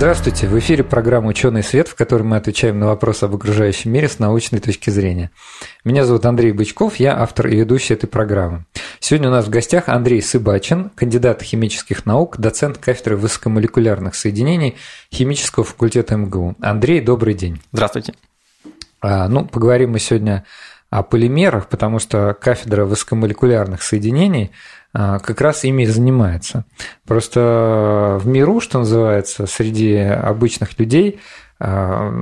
Здравствуйте, в эфире программа «Ученый свет», в которой мы отвечаем на вопросы об окружающем мире с научной точки зрения. Меня зовут Андрей Бычков, я автор и ведущий этой программы. Сегодня у нас в гостях Андрей Сыбачин, кандидат химических наук, доцент кафедры высокомолекулярных соединений химического факультета МГУ. Андрей, добрый день. Здравствуйте. А, ну, поговорим мы сегодня о полимерах, потому что кафедра высокомолекулярных соединений – а, как раз ими и занимается. Просто в миру, что называется, среди обычных людей а,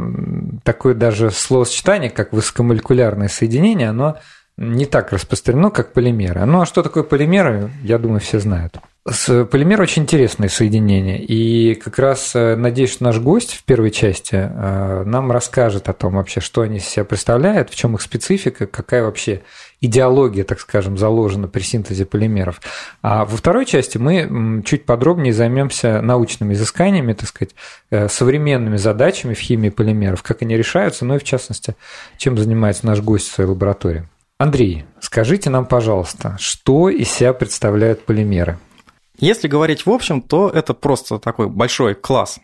такое даже словосочетание, как высокомолекулярное соединение, оно не так распространено, как полимеры. Ну а что такое полимеры, я думаю, все знают. С полимер очень интересное соединение, и как раз э, надеюсь, что наш гость в первой части э, нам расскажет о том вообще, что они из себя представляют, в чем их специфика, какая вообще идеология, так скажем, заложена при синтезе полимеров. А во второй части мы чуть подробнее займемся научными изысканиями, так сказать, э, современными задачами в химии полимеров, как они решаются, ну и в частности, чем занимается наш гость в своей лаборатории. Андрей, скажите нам, пожалуйста, что из себя представляют полимеры? Если говорить в общем, то это просто такой большой класс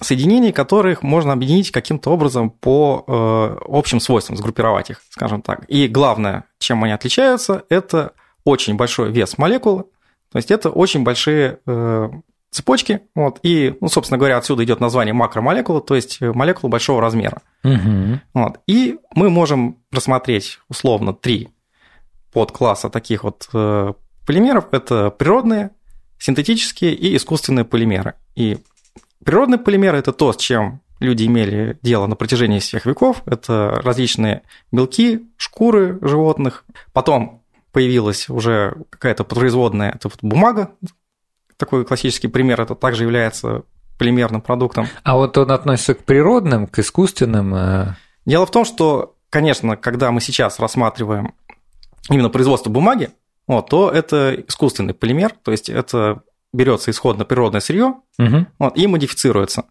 соединений, которых можно объединить каким-то образом по э, общим свойствам, сгруппировать их, скажем так. И главное, чем они отличаются, это очень большой вес молекулы, то есть это очень большие э, цепочки, вот, и, ну, собственно говоря, отсюда идет название макромолекулы, то есть молекулы большого размера. Угу. Вот, и мы можем рассмотреть условно три подкласса таких вот э, полимеров. Это природные, синтетические и искусственные полимеры. И природные полимеры – это то, с чем люди имели дело на протяжении всех веков. Это различные белки, шкуры животных. Потом появилась уже какая-то производная это вот бумага. Такой классический пример, это также является полимерным продуктом. А вот он относится к природным, к искусственным? Э? Дело в том, что, конечно, когда мы сейчас рассматриваем именно производство бумаги, вот, то это искусственный полимер, то есть это берется исходно природное сырье угу. вот, и модифицируется.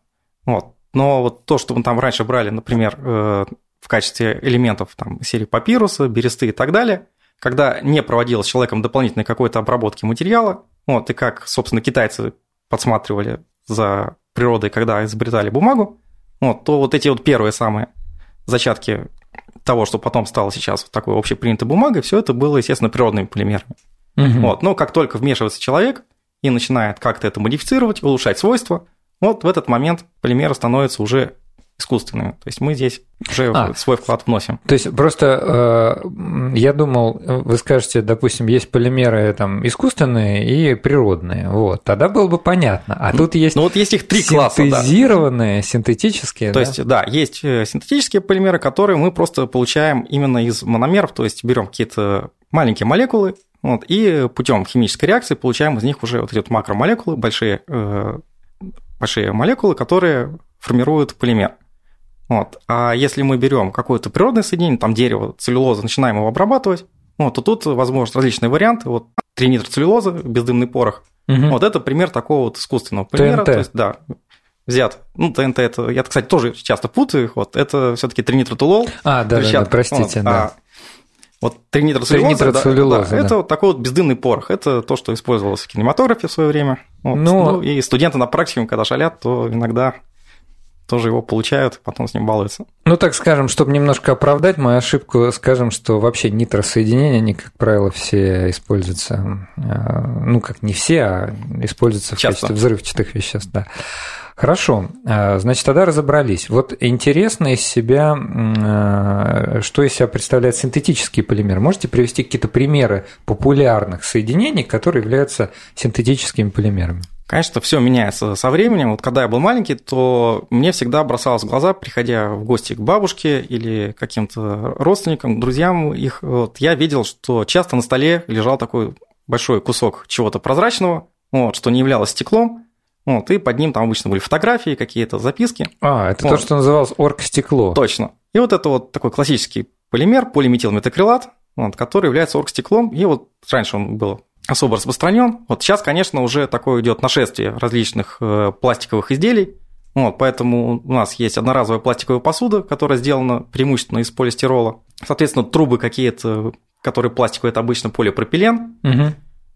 Вот. Но вот то, что мы там раньше брали, например, э, в качестве элементов там, серии папируса, бересты и так далее, когда не проводилось человеком дополнительной какой-то обработки материала, вот, и как, собственно, китайцы подсматривали за природой, когда изобретали бумагу, вот, то вот эти вот первые самые зачатки того, что потом стало сейчас такой общепринятой бумагой, все это было, естественно, природными полимерами. Угу. Вот. Но как только вмешивается человек и начинает как-то это модифицировать, улучшать свойства, вот в этот момент полимеры становятся уже искусственными. То есть мы здесь уже а, свой вклад вносим. То есть просто э, я думал, вы скажете, допустим, есть полимеры там искусственные и природные, вот, тогда было бы понятно. А тут есть, ну, вот есть их три класса, синтезированные, да. синтетические. То да? есть, да, есть э, синтетические полимеры, которые мы просто получаем именно из мономеров, то есть берем какие-то маленькие молекулы, вот, и путем химической реакции получаем из них уже вот эти вот макромолекулы, большие, э, большие молекулы, которые формируют полимер. Вот. А если мы берем какое-то природное соединение, там дерево, целлюлоза, начинаем его обрабатывать, вот, то тут возможны различные варианты. Вот тринитроцеллюлоза, бездымный порох. Угу. Вот это пример такого вот искусственного полимера. ТНТ. То есть, да, взят. Ну, ТНТ это, я, кстати, тоже часто путаю их. Вот это все-таки тринитротулол. А, да, да, да, простите, вот, да. А вот тринитроцеллюлоза, тринитроцеллюлоза да, да. это вот такой вот бездымный порох. Это то, что использовалось в кинематографе в свое время. Вот. Ну, ну, и студенты на практике, когда шалят, то иногда тоже его получают, потом с ним балуются. Ну, так скажем, чтобы немножко оправдать мою ошибку, скажем, что вообще нитросоединения, они, как правило, все используются, э, ну, как не все, а используются в Часто. качестве взрывчатых веществ, да. Хорошо, э, значит, тогда разобрались. Вот интересно из себя, э, что из себя представляет синтетический полимер. Можете привести какие-то примеры популярных соединений, которые являются синтетическими полимерами? Конечно, все меняется со временем. Вот когда я был маленький, то мне всегда бросалось в глаза, приходя в гости к бабушке или каким-то родственникам, друзьям их, вот, я видел, что часто на столе лежал такой большой кусок чего-то прозрачного, вот, что не являлось стеклом, вот, и под ним там обычно были фотографии, какие-то записки. А, это вот. то, что называлось оргстекло. Точно. И вот это вот такой классический полимер, полиметилметакрилат, вот, который является оргстеклом, и вот раньше он был особо распространен. Вот сейчас, конечно, уже такое идет нашествие различных э, пластиковых изделий, вот, поэтому у нас есть одноразовая пластиковая посуда, которая сделана преимущественно из полистирола. Соответственно, трубы какие-то, которые пластиковые, это обычно полипропилен. Угу.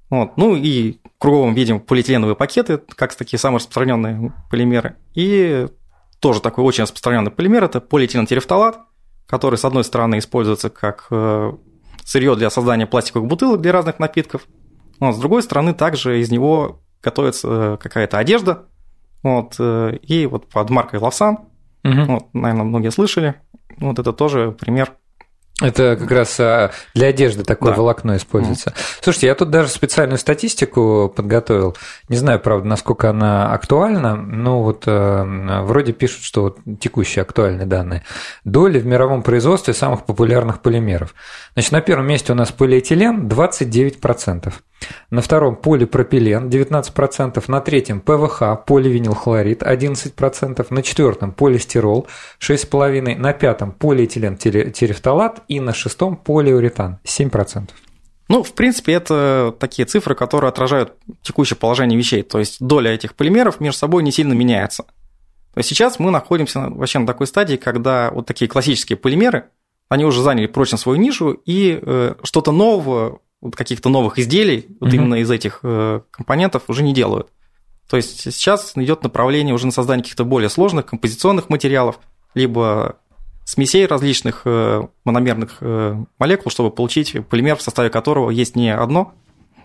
Вот. Ну и круговым видим полиэтиленовые пакеты, как такие самые распространенные полимеры. И тоже такой очень распространенный полимер – это полиэтилентерефталат, который, с одной стороны, используется как э, сырье для создания пластиковых бутылок для разных напитков, но с другой стороны, также из него готовится э, какая-то одежда, вот, э, и вот под маркой Лавсан, угу. вот, наверное, многие слышали, вот это тоже пример это как раз а, для одежды такое да. волокно используется. Mm. Слушайте, я тут даже специальную статистику подготовил. Не знаю, правда, насколько она актуальна, но вот э, вроде пишут, что вот текущие актуальные данные. Доля в мировом производстве самых популярных полимеров. Значит, на первом месте у нас полиэтилен 29%. На втором полипропилен 19%, на третьем ПВХ, поливинилхлорид 11%, на четвертом полистирол 6,5%, на пятом полиэтилен терефталат и на шестом полиуретан 7%. Ну, в принципе, это такие цифры, которые отражают текущее положение вещей. То есть доля этих полимеров между собой не сильно меняется. То есть сейчас мы находимся вообще на такой стадии, когда вот такие классические полимеры, они уже заняли прочно свою нишу, и э, что-то нового вот каких-то новых изделий вот mm-hmm. именно из этих э, компонентов уже не делают. То есть сейчас идет направление уже на создание каких-то более сложных композиционных материалов, либо смесей различных э, мономерных э, молекул, чтобы получить полимер, в составе которого есть не одно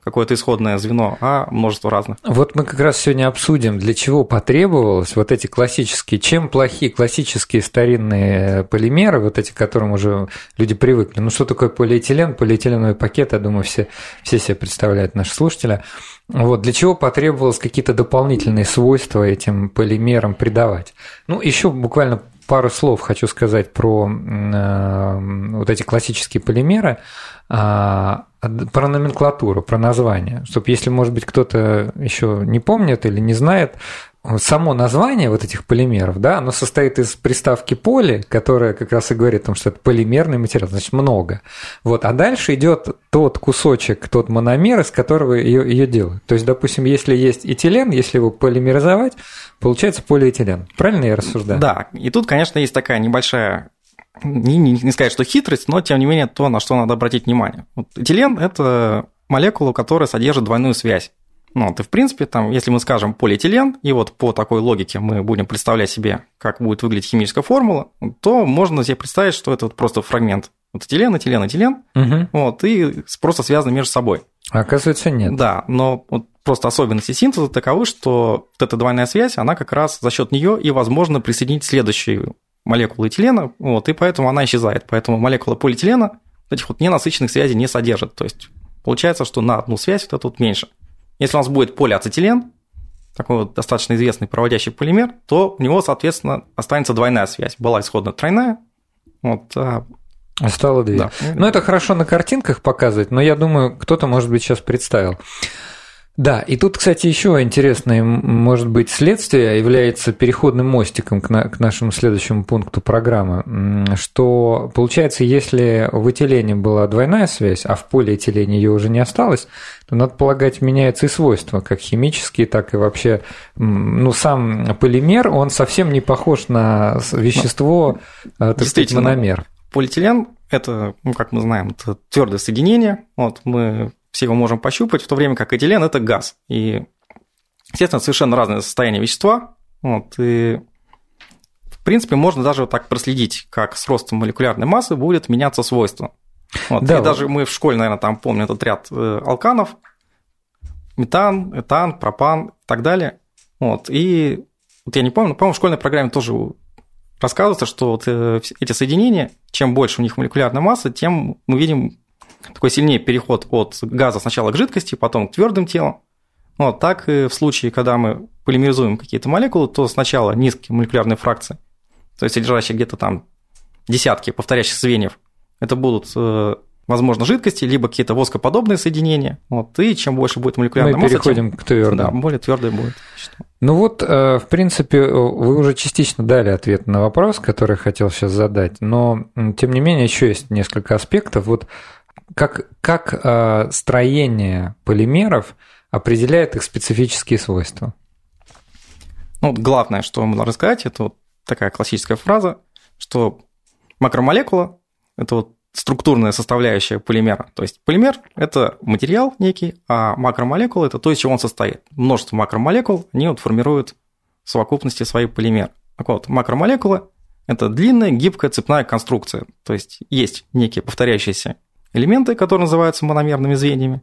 какое-то исходное звено, а множество разных. Вот мы как раз сегодня обсудим, для чего потребовалось вот эти классические, чем плохие классические старинные полимеры, вот эти, к которым уже люди привыкли. Ну, что такое полиэтилен, полиэтиленовый пакет, я думаю, все, все себе представляют наши слушатели. Вот, для чего потребовалось какие-то дополнительные свойства этим полимерам придавать? Ну, еще буквально пару слов хочу сказать про э, вот эти классические полимеры. А, про номенклатуру, про название, чтобы если, может быть, кто-то еще не помнит или не знает, само название вот этих полимеров, да, оно состоит из приставки поли, которая как раз и говорит о том, что это полимерный материал, значит, много. Вот, а дальше идет тот кусочек, тот мономер, из которого ее, ее делают. То есть, допустим, если есть этилен, если его полимеризовать, получается полиэтилен. Правильно я рассуждаю? Да, и тут, конечно, есть такая небольшая не, не, не сказать, что хитрость, но тем не менее то, на что надо обратить внимание. Вот этилен – это молекула, которая содержит двойную связь. Ну, вот, и в принципе, там, если мы скажем полиэтилен, и вот по такой логике мы будем представлять себе, как будет выглядеть химическая формула, то можно себе представить, что это вот просто фрагмент. Вот этилен, этилен, этилен, угу. вот, и просто связаны между собой. А оказывается, нет. Да, но вот просто особенности синтеза таковы, что вот эта двойная связь, она как раз за счет нее и возможно присоединить следующую молекулы этилена, вот, и поэтому она исчезает. Поэтому молекула полиэтилена этих вот ненасыщенных связей не содержит. То есть получается, что на одну связь вот это вот меньше. Если у нас будет полиацетилен, такой вот достаточно известный проводящий полимер, то у него, соответственно, останется двойная связь. Была исходно тройная, вот, а Стало две. Да. Ну, это хорошо на картинках показывать, но я думаю, кто-то, может быть, сейчас представил. Да, и тут, кстати, еще интересное, может быть, следствие является переходным мостиком к, на, к нашему следующему пункту программы, что получается, если в этилене была двойная связь, а в полиэтилене ее уже не осталось, то, надо полагать, меняются и свойства, как химические, так и вообще, ну, сам полимер, он совсем не похож на вещество, э, так сказать, мономер. Полиэтилен – это, ну, как мы знаем, это твердое соединение. Вот мы все его можем пощупать, в то время как этилен – это газ. И, естественно, совершенно разное состояние вещества. Вот, и, в принципе, можно даже вот так проследить, как с ростом молекулярной массы будет меняться свойства. Вот, да, и вот. даже мы в школе, наверное, там помним этот ряд э, алканов, метан, этан, пропан и так далее. Вот, и вот я не помню, но, по-моему, в школьной программе тоже рассказывается, что вот э, эти соединения, чем больше у них молекулярная масса, тем мы видим такой сильнее переход от газа сначала к жидкости, потом к твердым телам. Вот, так и в случае, когда мы полимеризуем какие-то молекулы, то сначала низкие молекулярные фракции, то есть содержащие где-то там десятки повторяющих звеньев, это будут э, возможно, жидкости, либо какие-то воскоподобные соединения. Вот, и чем больше будет молекулярная Мы масса, переходим тем, к твердым. Да, более твердое будет. Ну вот, э, в принципе, вы уже частично дали ответ на вопрос, который хотел сейчас задать, но, тем не менее, еще есть несколько аспектов. Вот как, как э, строение полимеров определяет их специфические свойства? Ну, главное, что можно рассказать, это вот такая классическая фраза, что макромолекула – это вот структурная составляющая полимера. То есть полимер – это материал некий, а макромолекула – это то, из чего он состоит. Множество макромолекул, они вот формируют в совокупности свои полимер. Так вот, макромолекула – это длинная, гибкая цепная конструкция. То есть есть некие повторяющиеся элементы, которые называются мономерными звеньями.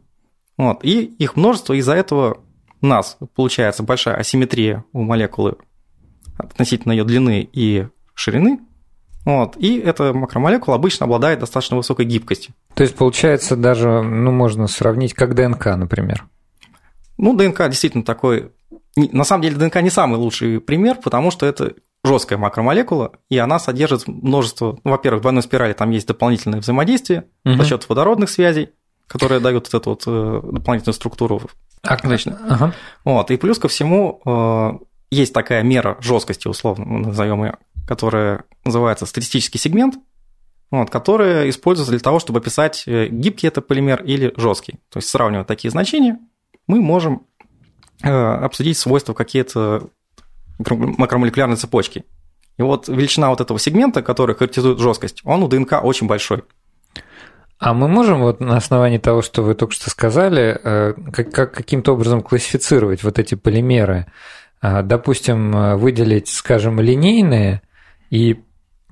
Вот, и их множество, из-за этого у нас получается большая асимметрия у молекулы относительно ее длины и ширины, вот. И эта макромолекула обычно обладает достаточно высокой гибкостью. То есть, получается, даже, ну, можно сравнить как ДНК, например. Ну, ДНК действительно такой... На самом деле, ДНК не самый лучший пример, потому что это жесткая макромолекула, и она содержит множество... Ну, во-первых, в двойной спирали там есть дополнительное взаимодействие угу. за счет водородных связей, которые дают вот эту вот э, дополнительную структуру. А, ага. Вот. И плюс ко всему э, есть такая мера жесткости, условно, назовем ее, которая называется статистический сегмент, вот, который используется для того, чтобы описать, э, гибкий это полимер или жесткий. То есть, сравнивая такие значения, мы можем обсудить свойства какие-то макромолекулярной цепочки. И вот величина вот этого сегмента, который характеризует жесткость, он у ДНК очень большой. А мы можем вот на основании того, что вы только что сказали, э, как, как каким-то образом классифицировать вот эти полимеры? Допустим, выделить, скажем, линейные и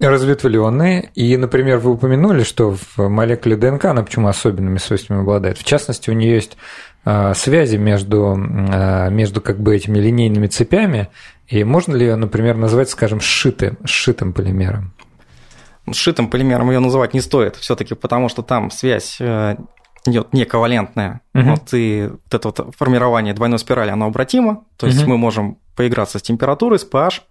разветвленные. И, например, вы упомянули, что в молекуле ДНК она почему особенными свойствами обладает. В частности, у нее есть а, связи между, а, между как бы этими линейными цепями, и можно ли ее, например, назвать, скажем, сшитым, сшитым полимером? Сшитым полимером ее называть не стоит, все-таки потому что там связь э, идет не ковалентная, угу. вот, и вот это вот формирование двойной спирали, оно обратимо, то есть угу. мы можем поиграться с температурой, с pH,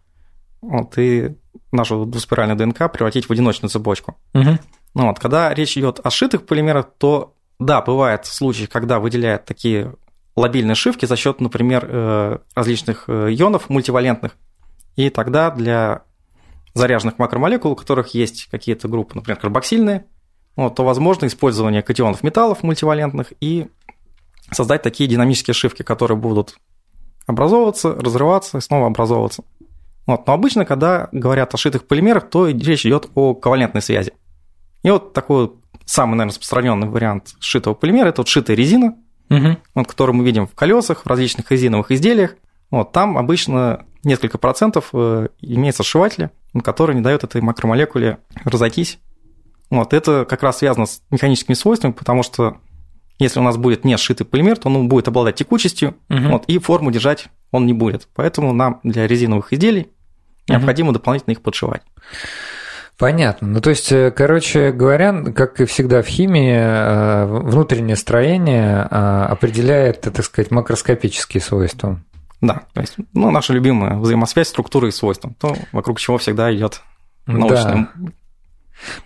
вот, и нашу двуспиральную ДНК превратить в одиночную цепочку. Угу. Ну, вот, когда речь идет о сшитых полимерах, то да, бывают случаи, когда выделяют такие лобильные шивки за счет, например, э, различных э, ионов мультивалентных. И тогда для заряженных макромолекул, у которых есть какие-то группы, например, карбоксильные, вот, то возможно использование катионов металлов мультивалентных и создать такие динамические шивки, которые будут образовываться, разрываться и снова образовываться. Вот. Но обычно, когда говорят о шитых полимерах, то речь идет о ковалентной связи. И вот такой самый, наверное, распространенный вариант шитого полимера – это вот шитая резина, угу. вот, которую мы видим в колесах, в различных резиновых изделиях. Вот, там обычно несколько процентов э, имеется сшиватели, которые не дают этой макромолекуле разойтись. Вот, это как раз связано с механическими свойствами, потому что если у нас будет не сшитый полимер, то он будет обладать текучестью, угу. вот, и форму держать он не будет. Поэтому нам для резиновых изделий необходимо угу. дополнительно их подшивать. Понятно. Ну, то есть, э, короче говоря, как и всегда в химии, э, внутреннее строение э, определяет, так сказать, макроскопические свойства. Да, то есть, ну, наша любимая взаимосвязь структуры и свойств, то, вокруг чего всегда идет научная да.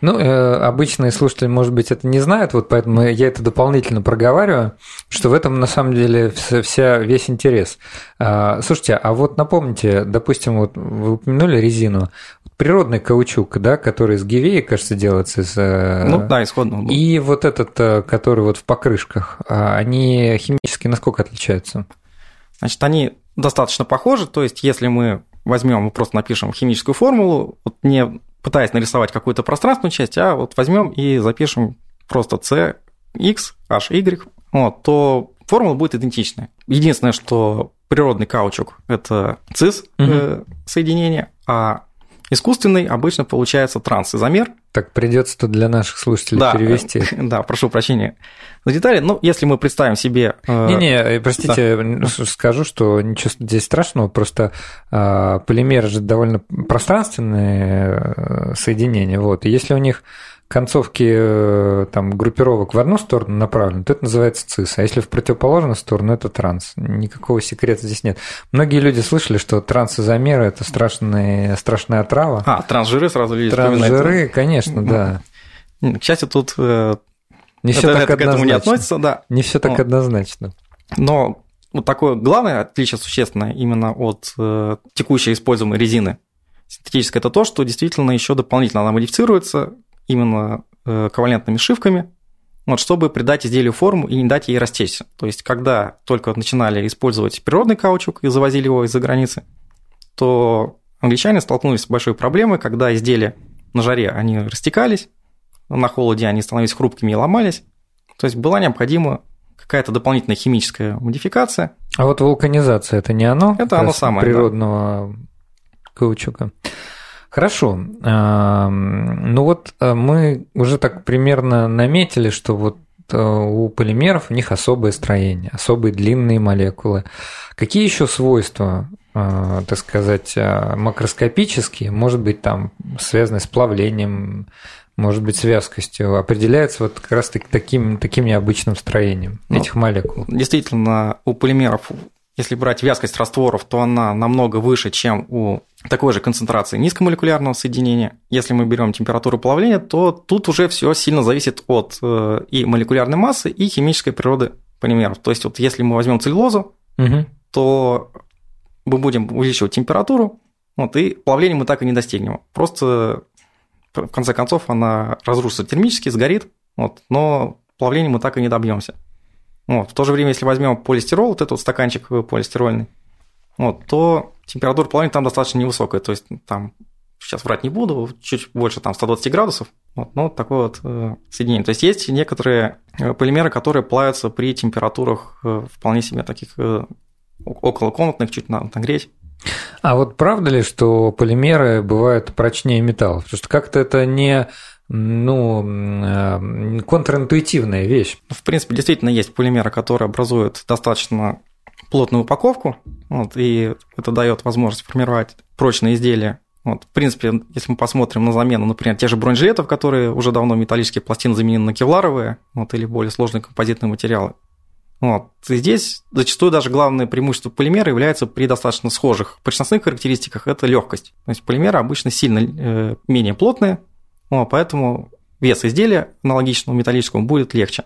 Ну, э, обычные слушатели, может быть, это не знают, вот поэтому я это дополнительно проговариваю, что в этом на самом деле вся, весь интерес. А, слушайте, а вот напомните, допустим, вот вы упомянули резину, природный каучук, да, который из гивеи, кажется, делается из... Э, ну да, исходно. И вот этот, э, который вот в покрышках, а они химически насколько отличаются? Значит, они достаточно похожи, то есть если мы возьмем и просто напишем химическую формулу, вот не пытаясь нарисовать какую-то пространственную часть, а вот возьмем и запишем просто C, X, H, Y, вот, то формула будет идентичная. Единственное, что природный каучук – это цис угу. соединение, а искусственный обычно получается трансизомер. Так придется тут для наших слушателей да, перевести. Да, прошу прощения за детали. Ну, если мы представим себе... Э, Не-не, э, простите, да. скажу, что ничего здесь страшного, просто э, полимеры же довольно пространственные соединения, вот, и если у них концовки там, группировок в одну сторону направлены, то это называется цис, а если в противоположную сторону, это транс. Никакого секрета здесь нет. Многие люди слышали, что трансизомеры – это страшная, страшная отрава. А, трансжиры сразу видишь. Трансжиры, конечно, да. К счастью, тут Не все это, так это к этому не однозначно. относится, да. Не все так Вот. однозначно. Но вот такое главное отличие существенное именно от э, текущей используемой резины синтетической, это то, что действительно еще дополнительно она модифицируется именно э, ковалентными шивками, вот, чтобы придать изделию форму и не дать ей растечься. То есть, когда только начинали использовать природный каучук и завозили его из-за границы, то англичане столкнулись с большой проблемой, когда изделия на жаре они растекались, на холоде они становились хрупкими и ломались. То есть была необходима какая-то дополнительная химическая модификация. А вот вулканизация это не оно? Это оно самое, Природного каучука. Хорошо. Ну вот а, мы уже так примерно наметили, что вот а, у полимеров у них особое строение, особые длинные молекулы. Какие еще свойства, а, так сказать, макроскопические, может быть, там связаны с плавлением, может быть, с вязкостью, определяются вот как раз таки таким, таким необычным строением Ну, этих молекул? Действительно, у полимеров, если брать вязкость растворов, то она намного выше, чем у такой же концентрации низкомолекулярного соединения. Если мы берем температуру плавления, то тут уже все сильно зависит от э, и молекулярной массы, и химической природы полимеров. То есть вот если мы возьмем целлюлозу, Мгм. то мы будем увеличивать температуру, вот, и плавление мы так и не достигнем. Просто в конце концов она разрушится термически, сгорит, вот, но плавления мы так и не добьемся. Вот. В то же время, если возьмем полистирол, вот этот вот стаканчик полистирольный, вот, то температура плавления там достаточно невысокая, то есть там, сейчас врать не буду, чуть больше там 120 градусов, вот, вот такое вот э, соединение. То есть есть некоторые э, полимеры, которые плавятся при температурах э, вполне себе таких э, околокомнатных, чуть на- нагреть. А вот правда ли, что полимеры бывают прочнее металлов? Потому что как-то это не ну, э, контринтуитивная вещь. В принципе, действительно есть полимеры, которые образуют достаточно плотную упаковку, вот, и это дает возможность формировать прочные изделия. Вот, в принципе, если мы посмотрим на замену, например, тех же бронежилетов, которые уже давно металлические пластины заменены на кевларовые, вот, или более сложные композитные материалы. Вот. И здесь зачастую даже главное преимущество полимера является при достаточно схожих прочностных характеристиках – это легкость. То есть полимеры обычно сильно э, менее плотные, вот, поэтому вес изделия аналогичного металлическому будет легче.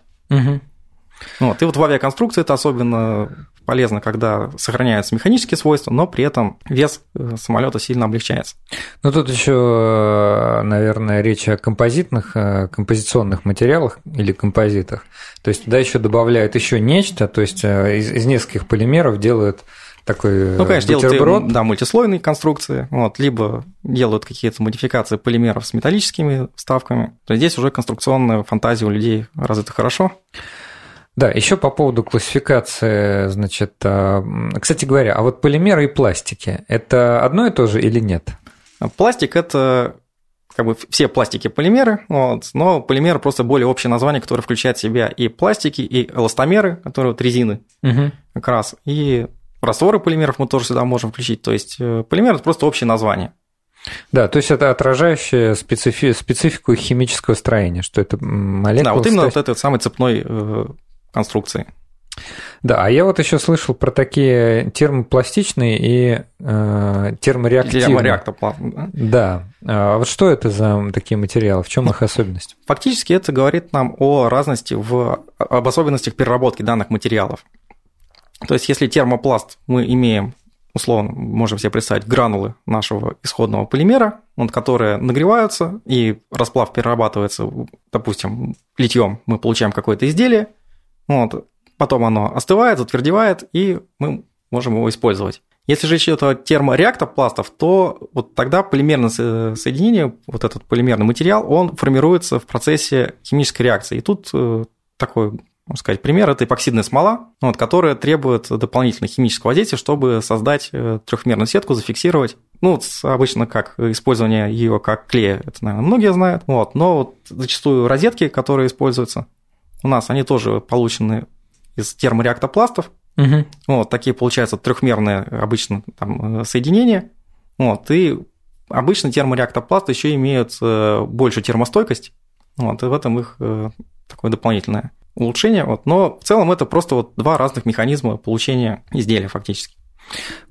Вот. И вот в авиаконструкции это особенно полезно, когда сохраняются механические свойства, но при этом вес э, самолета сильно облегчается. Ну, тут еще, наверное, речь о композитных, э, композиционных материалах или композитах. То есть туда еще добавляют еще нечто, то есть э, из, из нескольких полимеров делают такой Ну, конечно, бутерброд. делают да, мультислойные конструкции, вот, либо делают какие-то модификации полимеров с металлическими вставками. То есть здесь уже конструкционная фантазия у людей развита хорошо. Да, еще по поводу классификации, значит, а, кстати говоря, а вот полимеры и пластики, это одно и то же или нет? Пластик – это как бы все пластики полимеры, вот, но полимер просто более общее название, которое включает в себя и пластики, и эластомеры, которые вот резины Угу. как раз, и растворы полимеров мы тоже сюда можем включить. То есть э, полимер – это просто общее название. Да, то есть это отражающее специфи- специфику химического строения, что это м, молекулы... да, вот именно состоят- вот этой самой цепной э, конструкции. Да, а я вот еще слышал про такие термопластичные и э, термореактивные. Термореактор, да. Да. А вот что это за такие материалы? В чем их особенность? Фактически это говорит нам о разности в об особенностях переработки данных материалов. То есть, если термопласт мы имеем, условно, можем себе представить гранулы нашего исходного полимера, которые нагреваются, и расплав перерабатывается, допустим, литьем мы получаем какое-то изделие, вот, потом оно остывает, затвердевает, и мы можем его использовать. Если же речь идет о термореактопластов, то вот тогда полимерное со- соединение, вот этот полимерный материал, он формируется в процессе химической реакции. И тут э, такой, можно сказать, пример – это эпоксидная смола, вот, которая требует дополнительного химического воздействия, чтобы создать э, трехмерную сетку, зафиксировать. Ну, вот обычно как использование ее как клея, это, наверное, многие знают. Вот, но вот зачастую розетки, которые используются у нас, они тоже получены из термореактопластов, Угу. вот, такие получаются трехмерные обычно там, э, соединения. Вот, и обычно термореактопласты еще имеют э, большую термостойкость. Вот, и в этом их э, такое дополнительное улучшение. Вот, но в целом это просто вот два разных механизма получения изделия фактически.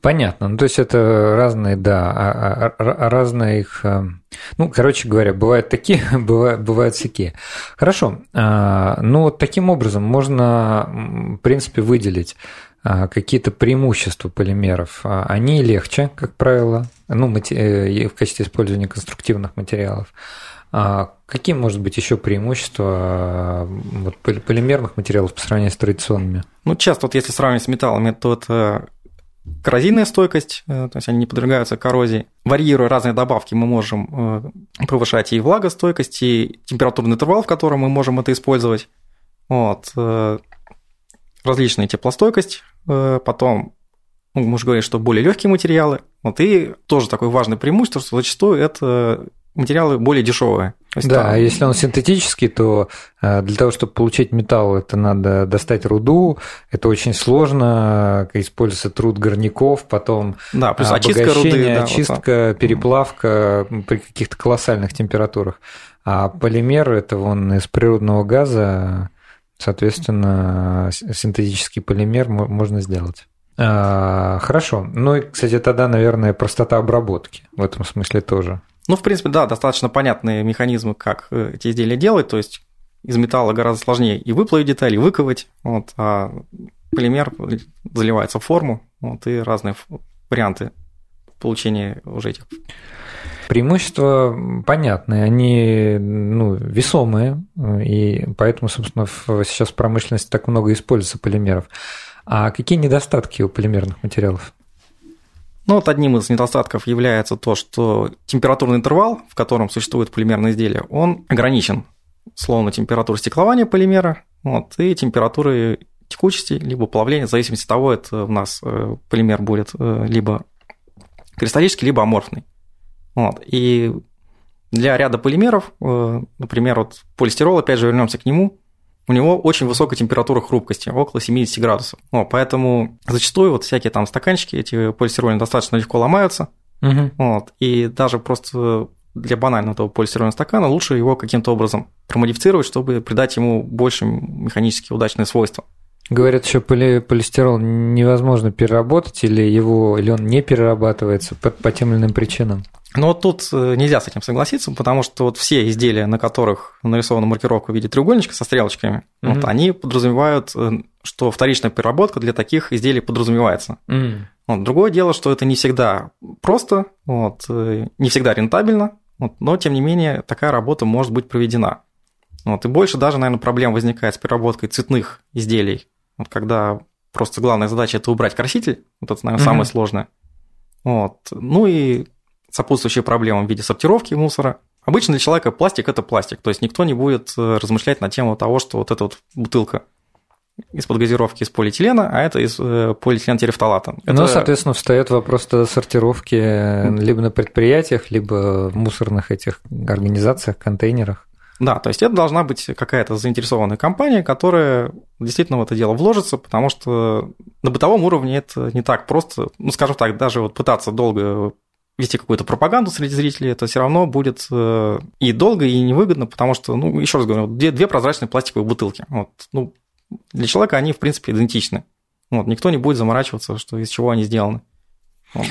Понятно. Ну, то есть это разные, да, а, а, разные их... Э, ну, короче говоря, бывают такие, бывают, бывают всякие. Хорошо. Ну, вот таким образом можно, в принципе, выделить какие-то преимущества полимеров. Они легче, как правило, ну, в качестве использования конструктивных материалов. А какие, может быть, еще преимущества а, вот, полимерных материалов по сравнению с традиционными? Ну, часто, вот если сравнивать с металлами, то это коррозийная стойкость, э, то есть они не подвергаются коррозии. Варьируя разные добавки, мы можем э, повышать и влагостойкость, и температурный интервал, в котором мы можем это использовать. Вот. Э, различная теплостойкость, потом ну, мы уже говорили, что более легкие материалы. Вот, и тоже такое важное преимущество, что зачастую это материалы более дешевые. Да, там... а если он синтетический, то э, для того, чтобы получить металл, это надо достать руду, это очень сложно, используется труд горняков, потом да, плюс очистка руды, да, очистка, вот переплавка при каких-то колоссальных температурах. А полимер – это вон из природного газа, соответственно, синтетический полимер можно сделать. А, хорошо. Ну и, кстати, тогда, наверное, простота обработки в этом смысле тоже. Ну, в принципе, да, достаточно понятные механизмы, как э, эти изделия делать, то есть из металла гораздо сложнее и выплавить детали, и выковать, вот, а полимер заливается в форму, вот, и разные варианты получения уже этих Преимущества понятные, они ну, весомые, и поэтому, собственно, сейчас в промышленности так много используется полимеров. А какие недостатки у полимерных материалов? Ну, вот одним из недостатков является то, что температурный интервал, в котором существует полимерное изделие, он ограничен словно температурой стеклования полимера вот, и температурой текучести, либо плавления, в зависимости от того, это у нас э, полимер будет э, либо кристаллический, либо аморфный. Вот. И для ряда полимеров, э, например, вот полистирол, опять же вернемся к нему, у него очень высокая температура хрупкости, около 70 градусов. О, поэтому зачастую вот всякие там стаканчики, эти полистирольные достаточно легко ломаются. Угу. Вот, и даже просто для банального этого полистирольного стакана лучше его каким-то образом промодифицировать, чтобы придать ему больше механически удачные свойства. Говорят, что поли, полистирол невозможно переработать, или его, или он не перерабатывается по, по тем или иным причинам. Но вот тут э, нельзя с этим согласиться, потому что вот все изделия, на которых нарисована маркировка в виде треугольничка со стрелочками, mm-hmm. вот, они подразумевают, э, что вторичная переработка для таких изделий подразумевается. Mm-hmm. Вот, другое дело, что это не всегда просто, вот, э, не всегда рентабельно, вот, но тем не менее такая работа может быть проведена. Вот, и больше даже, наверное, проблем возникает с переработкой цветных изделий, вот, когда просто главная задача это убрать краситель, вот это, наверное, mm-hmm. самое сложное. Вот. Ну и сопутствующие проблемы в виде сортировки мусора. Обычно для человека пластик – это пластик, то есть никто не будет э, размышлять на тему того, что вот эта вот бутылка из-под газировки из полиэтилена, а это из э, полиэтилен-терефталата. Это... Ну, соответственно, встает вопрос сортировки э, либо на предприятиях, либо в мусорных этих организациях, контейнерах. Да, то есть это должна быть какая-то заинтересованная компания, которая действительно в это дело вложится, потому что на бытовом уровне это не так просто, ну, скажем так, даже вот пытаться долго вести какую-то пропаганду среди зрителей, это все равно будет э, и долго, и невыгодно, потому что, ну, еще раз говорю, две, две прозрачные пластиковые бутылки. Вот, ну, для человека они, в принципе, идентичны. Вот, никто не будет заморачиваться, что из чего они сделаны. Вот.